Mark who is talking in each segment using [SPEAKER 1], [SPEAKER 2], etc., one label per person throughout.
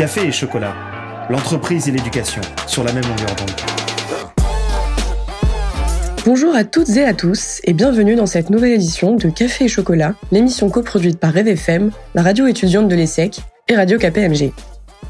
[SPEAKER 1] Café et chocolat, l'entreprise et l'éducation sur la même longueur d'onde.
[SPEAKER 2] Bonjour à toutes et à tous et bienvenue dans cette nouvelle édition de Café et Chocolat, l'émission coproduite par Rêve la radio étudiante de l'ESSEC et Radio KPMG.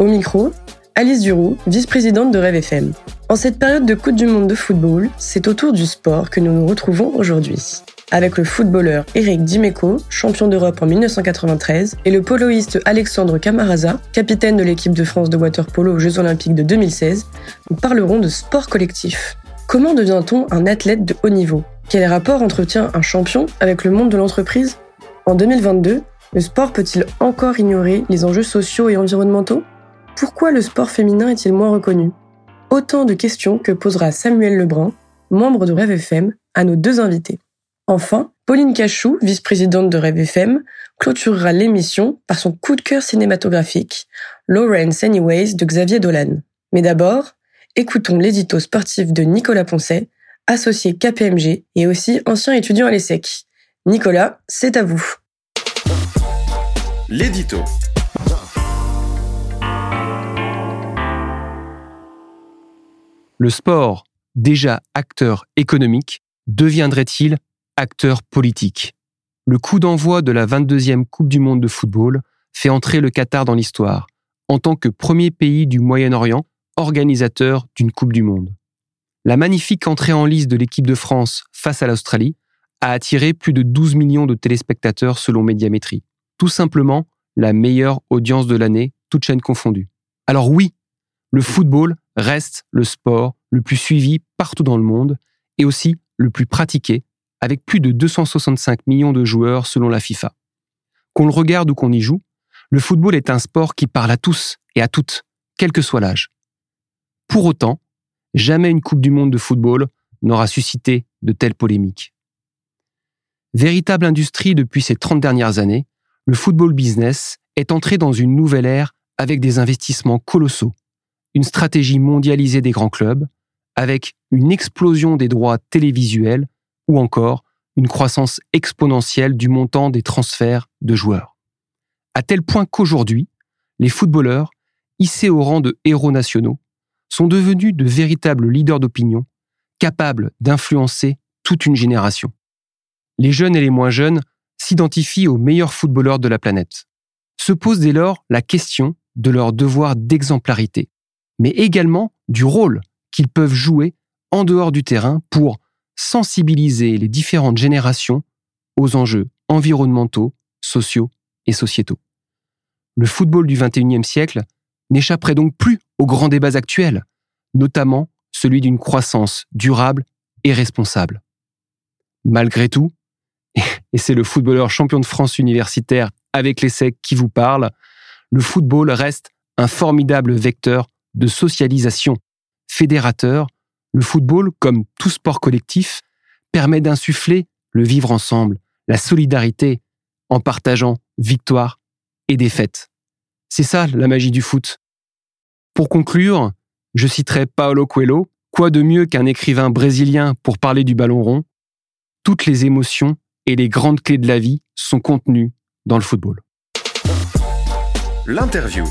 [SPEAKER 2] Au micro, Alice Duroux, vice-présidente de Rêve FM. En cette période de Coupe du Monde de football, c'est autour du sport que nous nous retrouvons aujourd'hui avec le footballeur Eric Dimeco, champion d'Europe en 1993, et le poloïste Alexandre Camaraza, capitaine de l'équipe de France de waterpolo aux Jeux Olympiques de 2016, nous parlerons de sport collectif. Comment devient-on un athlète de haut niveau? Quel rapport entretient un champion avec le monde de l'entreprise? En 2022, le sport peut-il encore ignorer les enjeux sociaux et environnementaux? Pourquoi le sport féminin est-il moins reconnu? Autant de questions que posera Samuel Lebrun, membre de Rêve FM, à nos deux invités. Enfin, Pauline Cachou, vice-présidente de Rêve FM, clôturera l'émission par son coup de cœur cinématographique, Lawrence Anyways de Xavier Dolan. Mais d'abord, écoutons l'édito sportif de Nicolas Poncet, associé KPMG et aussi ancien étudiant à l'ESSEC. Nicolas, c'est à vous.
[SPEAKER 1] L'édito.
[SPEAKER 3] Le sport, déjà acteur économique, deviendrait-il acteur politique? Le coup d'envoi de la 22e Coupe du Monde de football fait entrer le Qatar dans l'histoire, en tant que premier pays du Moyen-Orient organisateur d'une Coupe du Monde. La magnifique entrée en lice de l'équipe de France face à l'Australie a attiré plus de 12 millions de téléspectateurs selon Médiamétrie. Tout simplement la meilleure audience de l'année, toute chaîne confondue. Alors oui, le football reste le sport le plus suivi partout dans le monde et aussi le plus pratiqué avec plus de 265 millions de joueurs selon la FIFA. Qu'on le regarde ou qu'on y joue, le football est un sport qui parle à tous et à toutes, quel que soit l'âge. Pour autant, jamais une Coupe du Monde de football n'aura suscité de telles polémiques. Véritable industrie depuis ces 30 dernières années, le football business est entré dans une nouvelle ère avec des investissements colossaux, une stratégie mondialisée des grands clubs, avec une explosion des droits télévisuels ou encore une croissance exponentielle du montant des transferts de joueurs. À tel point qu'aujourd'hui, les footballeurs, hissés au rang de héros nationaux, sont devenus de véritables leaders d'opinion, capables d'influencer toute une génération. Les jeunes et les moins jeunes s'identifient aux meilleurs footballeurs de la planète. Se pose dès lors la question de leur devoir d'exemplarité, mais également du rôle qu'ils peuvent jouer en dehors du terrain pour sensibiliser les différentes générations aux enjeux environnementaux, sociaux et sociétaux. Le football du XXIe siècle n'échapperait donc plus aux grands débats actuels, notamment celui d'une croissance durable et responsable. Malgré tout, et c'est le footballeur champion de France universitaire avec l'essai qui vous parle, le football reste un formidable vecteur de socialisation, fédérateur le football, comme tout sport collectif, permet d'insuffler le vivre ensemble, la solidarité, en partageant victoire et défaite. C'est ça la magie du foot. Pour conclure, je citerai Paolo Coelho, quoi de mieux qu'un écrivain brésilien pour parler du ballon rond? Toutes les émotions et les grandes clés de la vie sont contenues dans le football.
[SPEAKER 1] L'interview.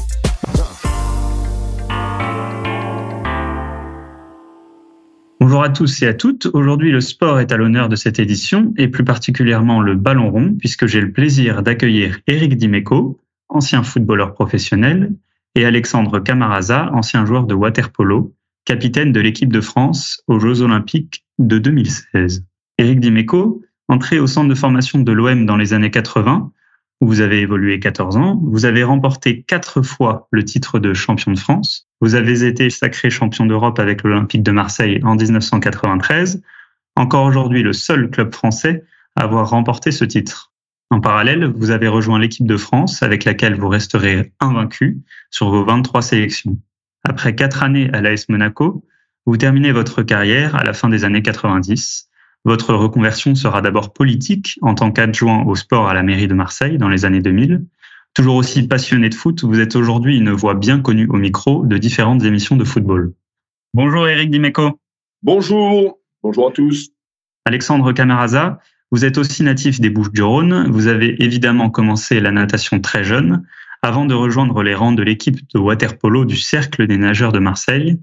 [SPEAKER 4] Bonjour à tous et à toutes. Aujourd'hui, le sport est à l'honneur de cette édition et plus particulièrement le ballon rond puisque j'ai le plaisir d'accueillir Eric Dimeco, ancien footballeur professionnel, et Alexandre Camaraza, ancien joueur de waterpolo, capitaine de l'équipe de France aux Jeux Olympiques de 2016. Eric Dimeco, entré au centre de formation de l'OM dans les années 80, où vous avez évolué 14 ans. Vous avez remporté quatre fois le titre de champion de France. Vous avez été sacré champion d'Europe avec l'Olympique de Marseille en 1993. Encore aujourd'hui, le seul club français à avoir remporté ce titre. En parallèle, vous avez rejoint l'équipe de France avec laquelle vous resterez invaincu sur vos 23 sélections. Après quatre années à l'AS Monaco, vous terminez votre carrière à la fin des années 90 votre reconversion sera d'abord politique en tant qu'adjoint au sport à la mairie de Marseille dans les années 2000. Toujours aussi passionné de foot, vous êtes aujourd'hui une voix bien connue au micro de différentes émissions de football. Bonjour Eric Dimeco.
[SPEAKER 5] Bonjour, bonjour à tous.
[SPEAKER 4] Alexandre Camaraza, vous êtes aussi natif des Bouches-du-Rhône. Vous avez évidemment commencé la natation très jeune, avant de rejoindre les rangs de l'équipe de waterpolo du Cercle des nageurs de Marseille.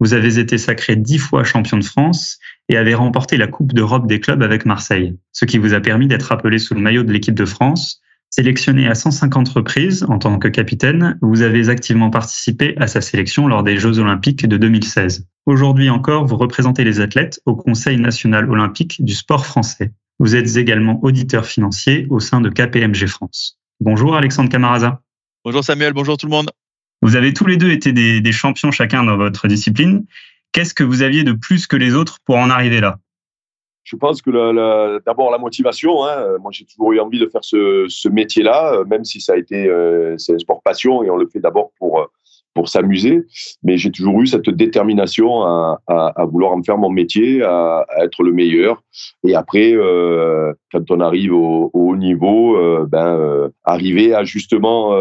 [SPEAKER 4] Vous avez été sacré dix fois champion de France et avez remporté la Coupe d'Europe des clubs avec Marseille, ce qui vous a permis d'être appelé sous le maillot de l'équipe de France. Sélectionné à 150 reprises en tant que capitaine, vous avez activement participé à sa sélection lors des Jeux olympiques de 2016. Aujourd'hui encore, vous représentez les athlètes au Conseil national olympique du sport français. Vous êtes également auditeur financier au sein de KPMG France. Bonjour Alexandre Camaraza.
[SPEAKER 6] Bonjour Samuel, bonjour tout le monde.
[SPEAKER 4] Vous avez tous les deux été des, champions chacun dans votre discipline. Qu'est-ce que vous aviez de plus que les autres pour en arriver là?
[SPEAKER 5] Je pense que d'abord la motivation. Hein. Moi, j'ai toujours eu envie de faire ce, métier-là, même si ça a été euh, c'est un sport passion et on le fait d'abord pour pour s'amuser. Mais j'ai toujours eu cette détermination à, vouloir en faire mon métier, à, être le meilleur. Et après, euh, quand on arrive au, haut niveau, euh, ben arriver à justement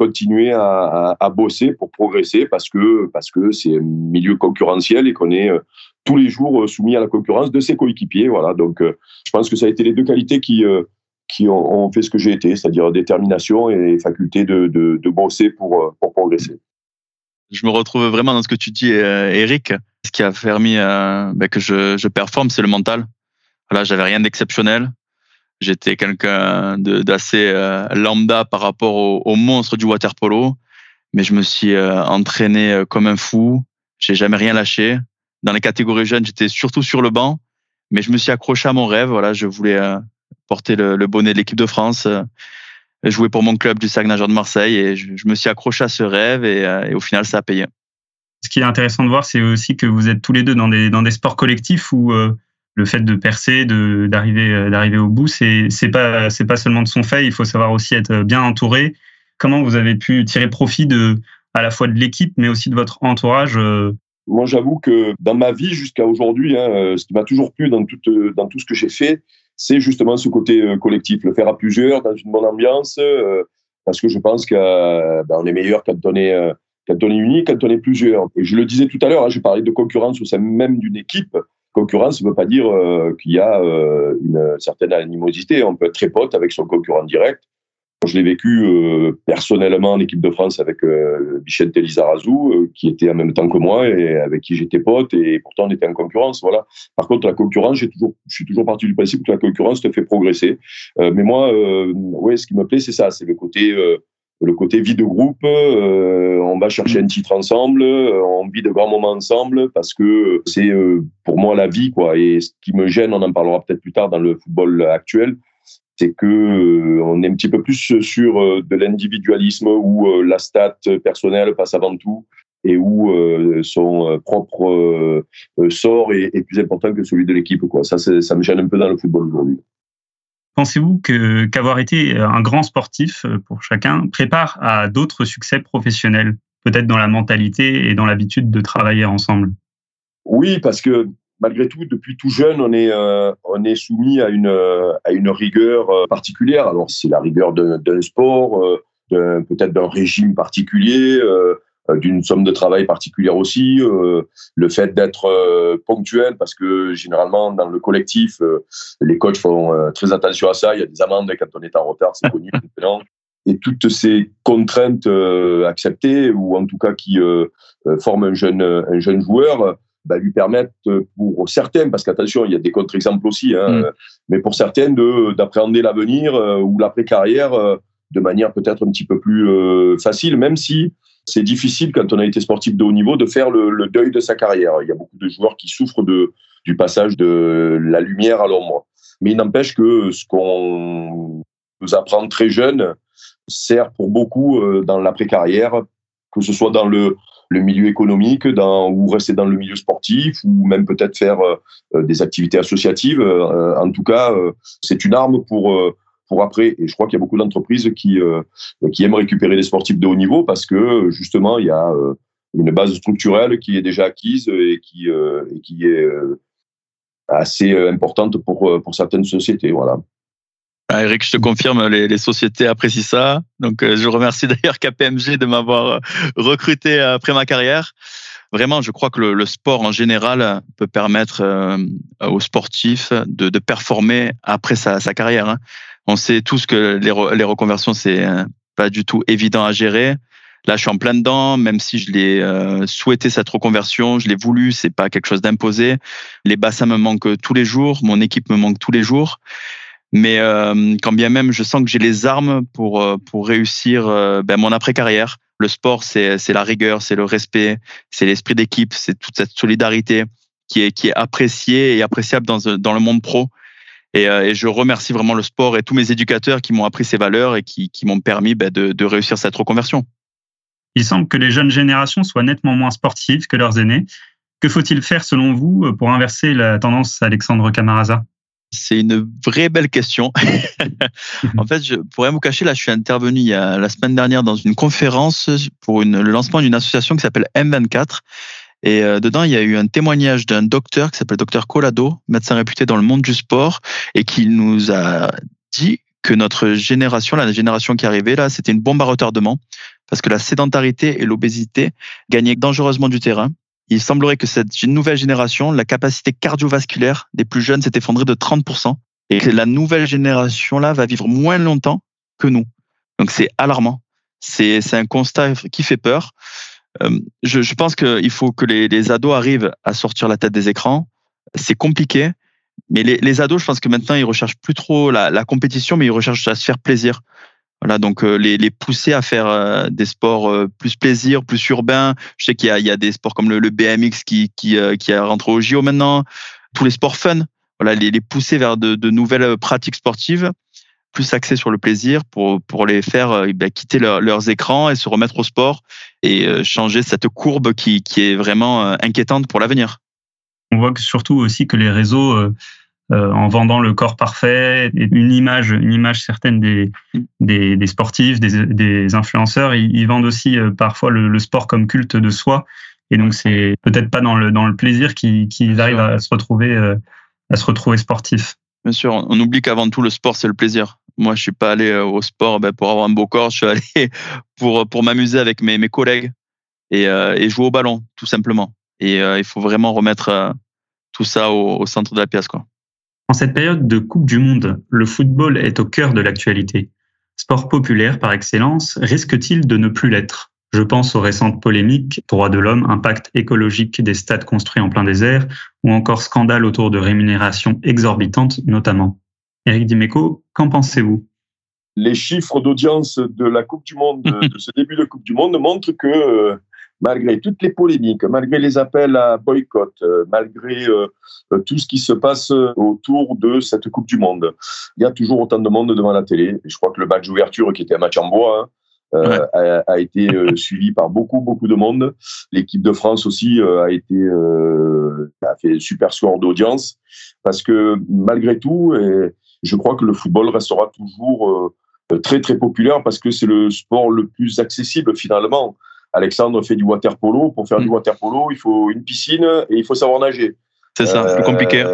[SPEAKER 5] continuer à, bosser pour progresser parce que parce que c'est un milieu concurrentiel et qu'on est euh, tous les jours euh, soumis à la concurrence de ses coéquipiers. Voilà. Donc, euh, je pense que ça a été les deux qualités qui qui ont, fait ce que j'ai été, c'est-à-dire détermination et faculté de, bosser pour, progresser.
[SPEAKER 6] Je me retrouve vraiment dans ce que tu dis, Eric. Ce qui a permis ben, que je, performe, c'est le mental. Là, j'avais rien d'exceptionnel. J'étais quelqu'un d'assez euh, lambda par rapport au, au, monstre du water polo, mais je me suis euh, entraîné euh, comme un fou. J'ai jamais rien lâché. Dans les catégories jeunes, j'étais surtout sur le banc, mais je me suis accroché à mon rêve. Voilà, je voulais porter le, le bonnet de l'équipe de France, jouer pour mon club du Nageur de Marseille, et je, je, me suis accroché à ce rêve, et, et au final, ça a payé.
[SPEAKER 4] Ce qui est intéressant de voir, c'est aussi que vous êtes tous les deux dans des, dans des sports collectifs où le fait de percer, de d'arriver euh, d'arriver au bout, c'est c'est pas c'est pas seulement de son fait. Il faut savoir aussi être bien entouré. Comment vous avez pu tirer profit de à la fois de l'équipe, mais aussi de votre entourage euh?
[SPEAKER 5] Moi, j'avoue que dans ma vie jusqu'à aujourd'hui, hein, euh, ce qui m'a toujours plu dans tout dans tout ce que j'ai fait, c'est justement ce côté collectif, le faire à plusieurs dans une bonne ambiance, parce que je pense qu'on ben, est meilleur quand on est quand on est uni, quand on plusieurs. Et je le disais tout à l'heure, hein, j'ai parlé de concurrence au sein même d'une équipe concurrence ne veut pas dire euh, qu'il y a euh, une certaine animosité. On peut être très pote avec son concurrent direct. Je l'ai vécu euh, personnellement en équipe de France avec Bichette Elizarazu, qui était en même temps que moi et avec qui j'étais pote, et pourtant on était en concurrence. Voilà. Par contre, la concurrence, j'ai toujours, je suis toujours parti du principe que la concurrence te fait progresser. mais moi, ouais, ce qui me plaît, c'est ça, c'est le côté le côté vie de groupe, euh, on va chercher un titre ensemble, euh, on vit de grands moments ensemble parce que c'est euh, pour moi la vie quoi. Et ce qui me gêne, on en parlera peut-être plus tard dans le football actuel, c'est que on est un petit peu plus sur de l'individualisme où la stat personnelle passe avant tout et où son propre sort est, est, plus important que celui de l'équipe quoi. Ça ça me gêne un peu dans le football aujourd'hui.
[SPEAKER 4] Pensez-vous que qu'avoir été un grand sportif euh, pour chacun prépare à d'autres succès professionnels, peut-être dans la mentalité et dans l'habitude de travailler ensemble?
[SPEAKER 5] Oui, parce que malgré tout, depuis tout jeune, on est, euh, soumis à une, euh, rigueur particulière. Alors, c'est la rigueur d'un sport, peut-être d'un régime particulier, d'une somme de travail particulière aussi, euh, le fait d'être euh, ponctuel parce que généralement dans le collectif, les coachs font très attention à ça. Il y a des amendes quand on est en retard, c'est connu maintenant. Et toutes ces contraintes acceptées ou en tout cas qui forment un jeune un jeune joueur. Bah, lui permettent pour certains, parce qu'attention, il y a des contre-exemples aussi, hein, mm. mais pour certains d'appréhender l'avenir ou l'après-carrière de manière peut-être un petit peu plus facile, même si c'est difficile quand on a été sportif de haut niveau de faire le, deuil de sa carrière. Il y a beaucoup de joueurs qui souffrent du passage de la lumière à l'ombre. Mais il n'empêche que ce qu'on nous apprend très jeune sert pour beaucoup euh, dans l'après-carrière, que ce soit dans le, milieu économique, ou rester dans le milieu sportif, ou même peut-être faire euh, des activités associatives. Euh, en tout cas, c'est une arme pour pour après. Et je crois qu'il y a beaucoup d'entreprises qui, euh, qui aiment récupérer des sportifs de haut niveau parce que justement, il y a euh, une base structurelle qui est déjà acquise et qui, euh, et qui est assez importante pour, pour certaines sociétés. Voilà.
[SPEAKER 6] Ah, Eric, je te confirme, les, sociétés apprécient ça. Donc, je remercie d'ailleurs KPMG de m'avoir recruté après ma carrière. Vraiment, je crois que le, sport en général peut permettre aux sportifs de, performer après sa, sa carrière. Hein on sait tous que les, reconversions, c'est pas du tout évident à gérer. Là, je suis en plein dedans, même si je l'ai euh, souhaité cette reconversion, je l'ai voulu, c'est pas quelque chose d'imposé. Les bassins me manquent tous les jours, mon équipe me manque tous les jours. Mais euh, quand bien même, je sens que j'ai les armes pour euh, pour réussir ben, mon après carrière. Le sport, c'est c'est la rigueur, c'est le respect, c'est l'esprit d'équipe, c'est toute cette solidarité qui est qui est appréciée et appréciable dans dans le monde pro. Et, et, je remercie vraiment le sport et tous mes éducateurs qui m'ont appris ces valeurs et qui, qui m'ont permis ben, de, de réussir cette reconversion.
[SPEAKER 4] Il semble que les jeunes générations soient nettement moins sportives que leurs aînés. Que faut-il faire selon vous pour inverser la tendance Alexandre Camaraza
[SPEAKER 6] c'est une vraie belle question. en fait, je pourrais vous cacher, là, je suis intervenu il y a, la semaine dernière dans une conférence pour une, le lancement d'une association qui s'appelle M24. Et euh, dedans, il y a eu un témoignage d'un docteur qui s'appelle docteur Colado, médecin réputé dans le monde du sport, et qui nous a dit que notre génération, la génération qui arrivait là, c'était une bombe à retardement parce que la sédentarité et l'obésité gagnaient dangereusement du terrain. Il semblerait que cette nouvelle génération, la capacité cardiovasculaire des plus jeunes s'est effondrée de 30% et que la nouvelle génération là va vivre moins longtemps que nous. Donc c'est alarmant. C'est un constat qui fait peur. Euh, je, je pense qu'il faut que les, les ados arrivent à sortir la tête des écrans. C'est compliqué, mais les, les, ados, je pense que maintenant, ils recherchent plus trop la, la, compétition, mais ils recherchent à se faire plaisir. Voilà, donc euh, les, les pousser à faire euh, des sports euh, plus plaisir, plus urbains. Je sais qu'il y y a des sports comme le, le BMX qui qui qui a rentré au JO maintenant. Tous les sports fun. Voilà, les, les pousser vers de, de nouvelles pratiques sportives, plus axées sur le plaisir pour pour les faire ben, quitter leurs écrans et se remettre au sport et changer cette courbe qui qui est vraiment inquiétante pour l'avenir.
[SPEAKER 4] On voit que surtout aussi que les réseaux euh, en vendant le corps parfait, une image, une image certaine des, des, des sportifs, des, des, influenceurs. Ils, vendent aussi euh, parfois le, le, sport comme culte de soi. Et donc c'est peut-être pas dans le dans le plaisir qu'ils arrivent à se retrouver euh, à se retrouver sportif.
[SPEAKER 6] Bien sûr, on oublie qu'avant tout le sport c'est le plaisir. Moi, je suis pas allé au sport ben, pour avoir un beau corps. Je suis allé pour pour m'amuser avec mes mes collègues et, et jouer au ballon, tout simplement. Et il faut vraiment remettre tout ça au, au centre de la pièce, quoi.
[SPEAKER 4] En cette période de Coupe du Monde, le football est au cœur de l'actualité. Sport populaire par excellence, risque-t-il de ne plus l'être? Je pense aux récentes polémiques, droits de l'homme, impact écologique des stades construits en plein désert, ou encore scandale autour de rémunérations exorbitantes notamment. Eric Dimeco, qu'en pensez-vous?
[SPEAKER 5] Les chiffres d'audience de la Coupe du Monde, de ce début de Coupe du Monde, montrent que euh, malgré toutes les polémiques, malgré les appels à boycott, euh, malgré euh, euh, tout ce qui se passe autour de cette Coupe du Monde, il y a toujours autant de monde devant la télé. Et je crois que le match d'ouverture, qui était un match en bois, hein, a, été suivi par beaucoup, beaucoup de monde. L'équipe de France aussi a été a fait un super score d'audience parce que malgré tout, et je crois que le football restera toujours très, très populaire parce que c'est le sport le plus accessible finalement. Alexandre fait du water polo. Pour faire du mm. water polo, il faut une piscine et il faut savoir nager.
[SPEAKER 6] C'est ça, euh, plus compliqué.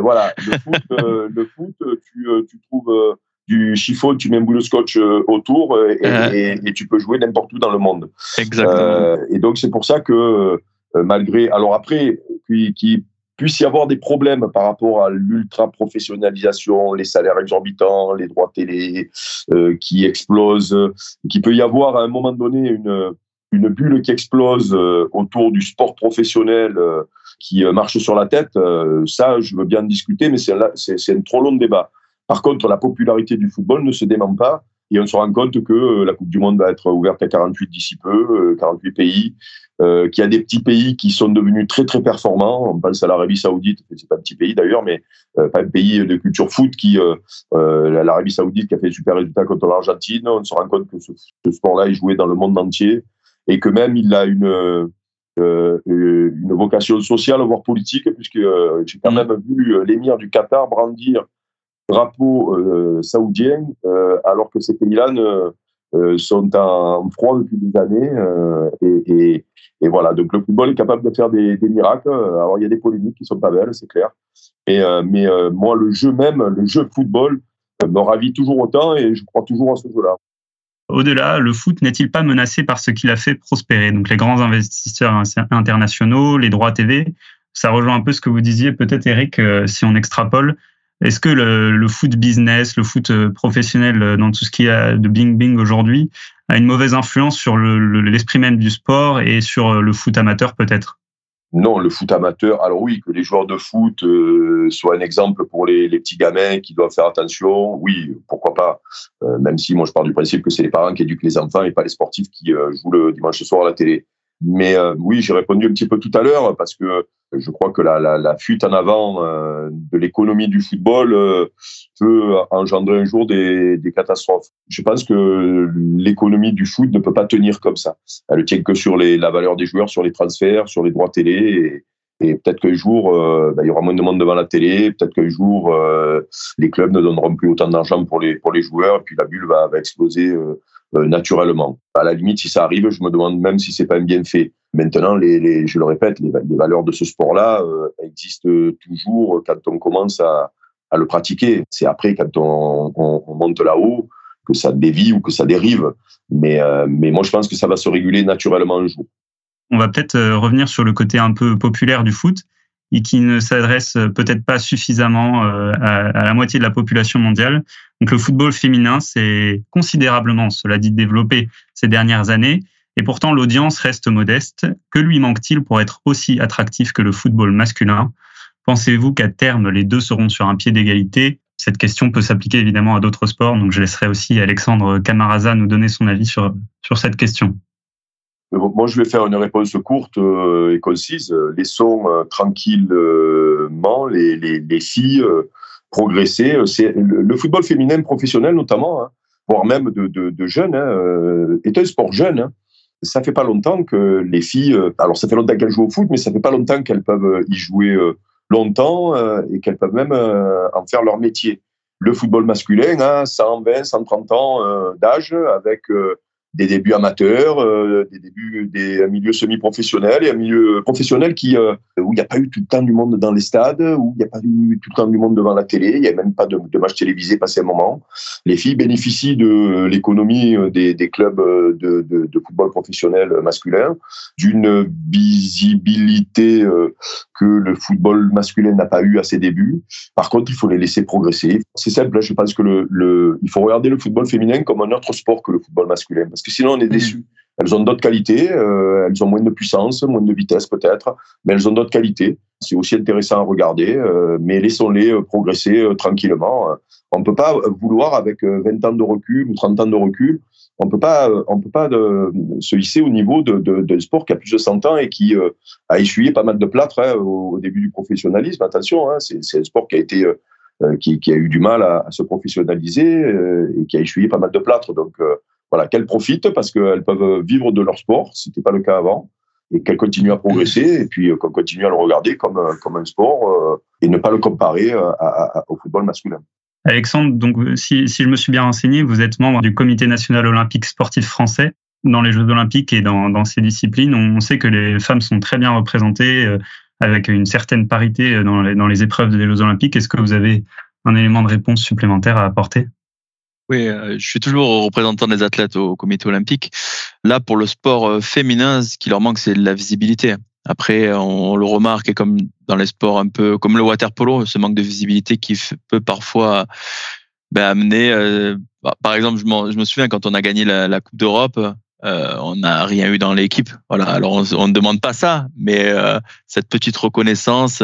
[SPEAKER 5] voilà, le foot, euh, le foot tu, euh, tu trouves du chiffon, tu mets un bout de scotch autour et, et, tu peux jouer n'importe où dans le monde.
[SPEAKER 6] Exactement.
[SPEAKER 5] et donc c'est pour ça que malgré, alors après, qu'il puisse y avoir des problèmes par rapport à l'ultra professionnalisation, les salaires exorbitants, les droits télé qui explosent, qu'il peut y avoir à un moment donné une une bulle qui explose euh, autour du sport professionnel euh, qui euh, marche sur la tête, ça, je veux bien discuter, mais c'est un trop long débat. Par contre, la popularité du football ne se dément pas et on se rend compte que la Coupe du Monde va être ouverte à 48 d'ici peu, 48 pays, qu'il y a des petits pays qui sont devenus très très performants. On pense à l'Arabie Saoudite, c'est pas un petit pays d'ailleurs, mais pas un pays de culture foot qui, l'Arabie Saoudite qui a fait super résultat contre l'Argentine. On se rend compte que ce, ce sport-là est joué dans le monde entier et que même il a une euh, une vocation sociale voire politique puisque euh, j'ai quand mm. même vu euh, l'émir du Qatar brandir drapeau euh, saoudien euh, alors que ces pays-là sont en froid depuis des années et, voilà. Donc le football est capable de faire des, miracles. Alors il y a des polémiques qui sont pas belles c'est clair. Mais moi le jeu même le jeu football me ravit toujours autant et je crois toujours à ce jeu-là.
[SPEAKER 4] Au-delà, le foot n'est-il pas menacé par ce qu'il a fait prospérer? Donc les grands investisseurs internationaux, les droits TV, ça rejoint un peu ce que vous disiez peut-être Eric, euh, si on extrapole. Est-ce que le, foot business, le foot professionnel dans tout ce qui a de bing bing aujourd'hui a une mauvaise influence sur l'esprit même du sport et sur le foot amateur peut-être?
[SPEAKER 5] Non, le foot amateur, alors oui, que les joueurs de foot euh, soient un exemple pour les, petits gamins qui doivent faire attention, oui, pourquoi pas. Euh, même si moi je pars du principe que c'est les parents qui éduquent les enfants et pas les sportifs qui euh, jouent le dimanche soir à la télé. Mais euh, oui, j'ai répondu un petit peu tout à l'heure parce que je crois que la, fuite en avant euh, de l'économie du football euh, peut engendrer un jour des, catastrophes. Je pense que l'économie du foot ne peut pas tenir comme ça. Elle ne tient que sur la valeur des joueurs, sur les transferts, sur les droits télé. Et, peut-être qu'un jour, bah, il y aura moins de monde devant la télé. Peut-être qu'un jour, les clubs ne donneront plus autant d'argent pour les, pour les joueurs. Et puis la bulle va exploser euh, naturellement. À la limite, si ça arrive, je me demande même si c'est pas un bienfait. Maintenant, les, je le répète, les, valeurs de ce sport-là euh, existent toujours quand on commence à, le pratiquer. C'est après, quand on, on, monte là-haut, que ça dévie ou que ça dérive. Mais, euh, mais moi, je pense que ça va se réguler naturellement un jour.
[SPEAKER 4] On va peut-être revenir sur le côté un peu populaire du foot et qui ne s'adresse peut-être pas suffisamment euh, à, la moitié de la population mondiale. Donc le football féminin s'est considérablement, cela dit, développé ces dernières années, et pourtant l'audience reste modeste. Que lui manque-t-il pour être aussi attractif que le football masculin? Pensez-vous qu'à terme, les deux seront sur un pied d'égalité? Cette question peut s'appliquer évidemment à d'autres sports, donc je laisserai aussi Alexandre Camaraza nous donner son avis sur, sur cette question.
[SPEAKER 5] Moi, je vais faire une réponse courte euh, et concise. Laissons euh, tranquillement les, les, les filles euh, progresser. C'est le, football féminin professionnel notamment, hein, voire même de, de, jeunes, hein, est un sport jeune. Hein. Ça fait pas longtemps que les filles, alors ça fait longtemps qu'elles jouent au foot, mais ça fait pas longtemps qu'elles peuvent y jouer longtemps et qu'elles peuvent même en faire leur métier. Le football masculin, hein, 120, 130 ans d'âge, avec des débuts amateurs, euh, des débuts des milieux semi-professionnels et un milieu professionnel qui euh, où il n'y a pas eu tout le temps du monde dans les stades, où il n'y a pas eu tout le temps du monde devant la télé, il n'y a même pas de, de matchs télévisés passé un moment. Les filles bénéficient de l'économie des, des, clubs de, de, football professionnel masculin, d'une visibilité euh, que le football masculin n'a pas eu à ses débuts. Par contre, il faut les laisser progresser. C'est simple, hein, je pense que le, le, il faut regarder le football féminin comme un autre sport que le football masculin que sinon on est déçu. Mm. Elles ont d'autres qualités, euh, elles ont moins de puissance, moins de vitesse peut-être, mais elles ont d'autres qualités. C'est aussi intéressant à regarder, euh, mais laissons-les euh, progresser tranquillement. On ne peut pas vouloir, avec 20 ans de recul ou 30 ans de recul, on peut pas, on peut pas de, se hisser au niveau d'un de, de, sport qui a plus de 100 ans et qui a essuyé pas mal de plâtre hein, au, début du professionnalisme. Attention, hein, c'est un sport qui a été qui, qui, a eu du mal à, à se professionnaliser et qui a essuyé pas mal de plâtre. Donc voilà, qu'elles profitent parce qu'elles peuvent vivre de leur sport, ce n'était pas le cas avant, et qu'elles continuent à progresser, et puis euh, qu'on continue à le regarder comme, euh, comme un sport euh, et ne pas le comparer au football masculin.
[SPEAKER 4] Alexandre, donc si, je me suis bien renseigné, vous êtes membre du Comité national olympique sportif français. Dans les Jeux olympiques et dans, dans ces disciplines, on sait que les femmes sont très bien représentées avec une certaine parité dans les, dans les épreuves des Jeux olympiques. Est-ce que vous avez un élément de réponse supplémentaire à apporter?
[SPEAKER 6] Oui, euh, je suis toujours représentant des athlètes au comité olympique. Là, pour le sport euh, féminin, ce qui leur manque, c'est la visibilité. Après, on, le remarque, et comme dans les sports un peu comme le water polo, ce manque de visibilité qui peut parfois ben, amener. Euh, bah, par exemple, je, me souviens quand on a gagné la, Coupe d'Europe, on n'a rien eu dans l'équipe. Voilà. Alors on, ne demande pas ça, mais cette petite reconnaissance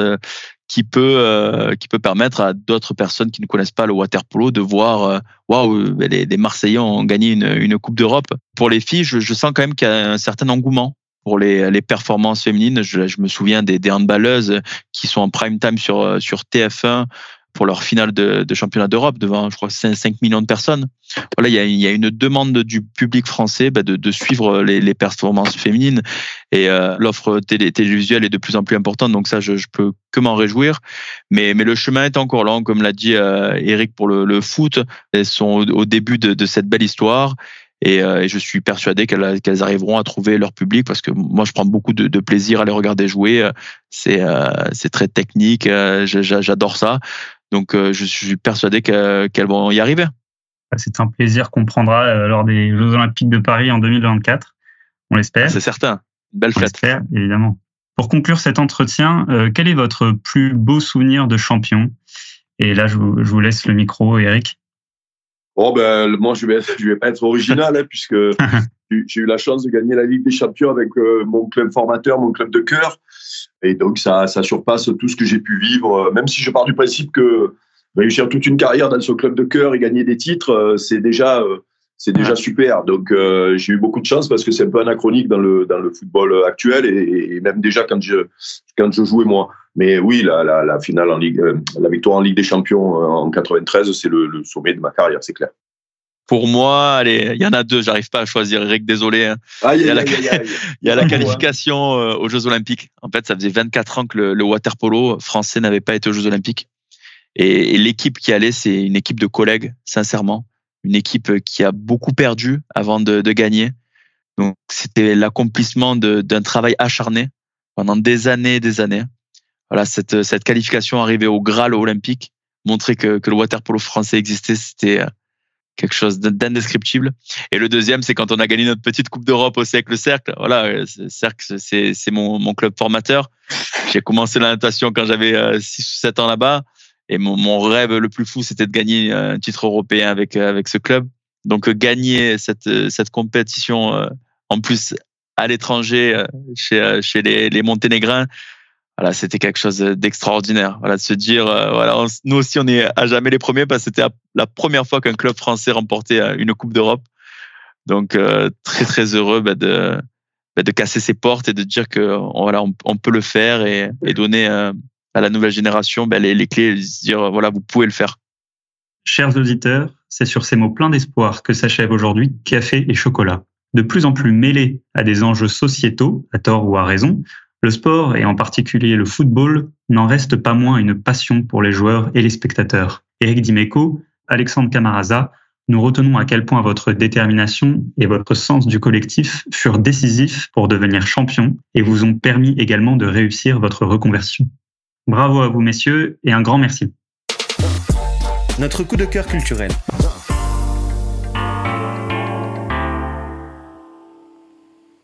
[SPEAKER 6] qui peut euh, qui peut permettre à d'autres personnes qui ne connaissent pas le water polo de voir euh, waouh les, les, Marseillais ont gagné une, une coupe d'Europe. Pour les filles, je, je sens quand même qu'il y a un certain engouement pour les, les performances féminines. Je, je me souviens des, des handballeuses qui sont en prime time sur sur TF1 pour leur finale de, championnat d'Europe devant, je crois, 5, 5, millions de personnes. Voilà, il y a, une demande du public français bah, de, suivre les, performances féminines et euh, l'offre télé, télévisuelle est de plus en plus importante. Donc ça, je, je peux que m'en réjouir. Mais, mais le chemin est encore long, comme l'a dit euh, Eric pour le, foot. Elles sont au, début de, cette belle histoire. Et, euh, je suis persuadé qu'elles arriveront à trouver leur public parce que moi je prends beaucoup de, plaisir à les regarder jouer. C'est euh, très technique, j'adore ça. Donc, euh, je suis persuadé qu'elles vont y arriver.
[SPEAKER 4] C'est un plaisir qu'on prendra euh, lors des Jeux Olympiques de Paris en 2024. On l'espère.
[SPEAKER 6] C'est certain. belle fête.
[SPEAKER 4] On évidemment. Pour conclure cet entretien, euh, quel est votre plus beau souvenir de champion? Et là, je vous, laisse le micro, Eric.
[SPEAKER 5] Bon, ben, moi, je vais, je vais pas être original, hein, puisque j'ai eu la chance de gagner la Ligue des Champions avec euh, mon club formateur, mon club de cœur. Et donc, ça, ça surpasse tout ce que j'ai pu vivre, même si je pars du principe que réussir toute une carrière dans ce club de cœur et gagner des titres, euh, c'est déjà, euh, c'est déjà super. Donc, j'ai eu beaucoup de chance parce que c'est un peu anachronique dans le, dans le football actuel et, même déjà quand je, quand je jouais moi. Mais oui, la, la, la finale en Ligue, la victoire en Ligue des Champions en 93, c'est le, le sommet de ma carrière, c'est clair.
[SPEAKER 6] Pour moi, allez, il y en a deux. J'arrive pas à choisir. Eric, désolé. Hein. il y a, la, il y a la qualification euh, aux Jeux Olympiques. En fait, ça faisait 24 ans que le, le waterpolo français n'avait pas été aux Jeux Olympiques. Et, l'équipe qui allait, c'est une équipe de collègues, sincèrement, une équipe qui a beaucoup perdu avant de, de gagner. Donc, c'était l'accomplissement d'un travail acharné pendant des années, des années. Voilà, cette, cette qualification arrivée au Graal olympique, montrer que, que le waterpolo français existait, c'était quelque chose d'indescriptible. Et le deuxième, c'est quand on a gagné notre petite Coupe d'Europe aussi avec le Cercle. Voilà, euh, Cercle, c'est, mon, club formateur. J'ai commencé la natation quand j'avais 6 euh, ou 7 ans là-bas. Et mon, rêve le plus fou, c'était de gagner un titre européen avec, euh, avec ce club. Donc, gagner cette, cette compétition, en plus à l'étranger, chez, chez les Monténégrins, c'était quelque chose d'extraordinaire. Voilà, de se dire, euh, voilà, nous aussi, on est à jamais les premiers parce que c'était la première fois qu'un club français remportait euh, une Coupe d'Europe. Donc, euh, très, très heureux bah, de, bah, de casser ses portes et de dire que voilà, on, peut le faire et, et donner à la nouvelle génération bah, les, les clés et se dire, voilà, vous pouvez le faire.
[SPEAKER 4] Chers auditeurs, c'est sur ces mots pleins d'espoir que s'achève aujourd'hui Café et Chocolat. De plus en plus mêlés à des enjeux sociétaux, à tort ou à raison, le sport, et en particulier le football, n'en reste pas moins une passion pour les joueurs et les spectateurs. Eric Dimeco, Alexandre Camaraza, nous retenons à quel point votre détermination et votre sens du collectif furent décisifs pour devenir champion et vous ont permis également de réussir votre reconversion. Bravo à vous, messieurs, et un grand merci.
[SPEAKER 1] Notre coup de cœur culturel.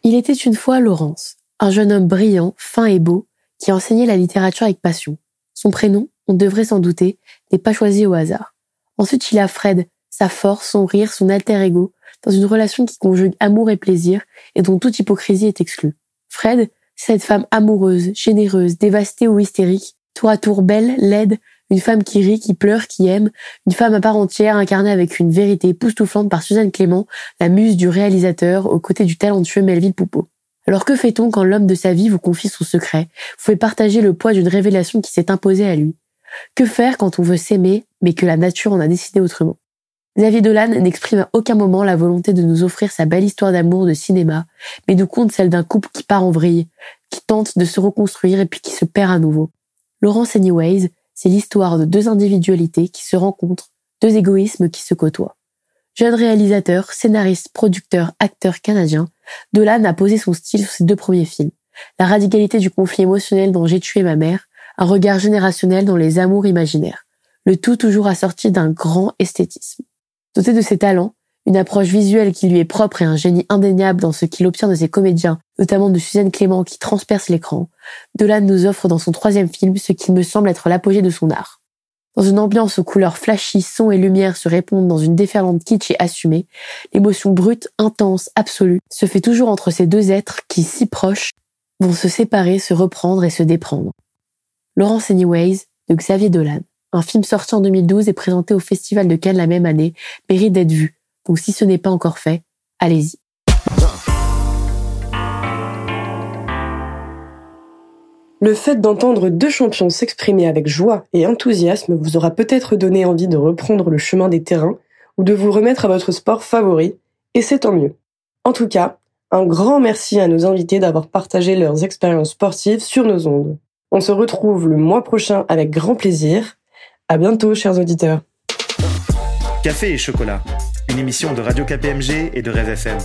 [SPEAKER 7] Il était une fois Laurence, un jeune homme brillant, fin et beau, qui enseignait la littérature avec passion. Son prénom, on devrait s'en douter, n'est pas choisi au hasard. Ensuite, il a Fred, sa force, son rire, son alter ego, dans une relation qui conjugue amour et plaisir et dont toute hypocrisie est exclue. Fred, cette femme amoureuse, généreuse, dévastée ou hystérique, tour à tour belle, laide, une femme qui rit, qui pleure, qui aime, une femme à part entière incarnée avec une vérité époustouflante par Suzanne Clément, la muse du réalisateur, aux côtés du talentueux Melville Poupeau. Alors que fait-on quand l'homme de sa vie vous confie son secret, vous fait partager le poids d'une révélation qui s'est imposée à lui? Que faire quand on veut s'aimer, mais que la nature en a décidé autrement? Xavier Dolan n'exprime à aucun moment la volonté de nous offrir sa belle histoire d'amour de cinéma, mais nous compte celle d'un couple qui part en vrille, qui tente de se reconstruire et puis qui se perd à nouveau. Laurence Anyways, c'est l'histoire de deux individualités qui se rencontrent, deux égoïsmes qui se côtoient. Jeune réalisateur, scénariste, producteur, acteur canadien, Dolan a posé son style sur ses deux premiers films. La radicalité du conflit émotionnel dans J'ai tué ma mère, un regard générationnel dans les amours imaginaires. Le tout toujours assorti d'un grand esthétisme. Doté de ses talents, une approche visuelle qui lui est propre et un génie indéniable dans ce qu'il obtient de ses comédiens, notamment de Suzanne Clément qui transperce l'écran, Dolan nous offre dans son troisième film ce qui me semble être l'apogée de son art. Dans une ambiance aux couleurs flashy, sons et lumières se répondent dans une déferlante kitsch et assumée, l'émotion brute, intense, absolue, se fait toujours entre ces deux êtres qui, si proches, vont se séparer, se reprendre et se déprendre. Laurence Anyways, de Xavier Dolan. Un film sorti en 2012 et présenté au Festival de Cannes la même année, mérite d'être vu. Donc si ce n'est pas encore fait, allez-y. Le fait d'entendre deux champions s'exprimer avec joie et enthousiasme vous aura peut-être donné envie de reprendre le chemin des terrains ou de vous remettre à votre sport favori, et c'est tant mieux. En tout cas, un grand merci à nos invités d'avoir partagé leurs expériences sportives sur nos ondes. On se retrouve le mois prochain avec grand plaisir. À bientôt, chers auditeurs.
[SPEAKER 1] Café et chocolat, une émission de Radio KPMG et de Rêve FM.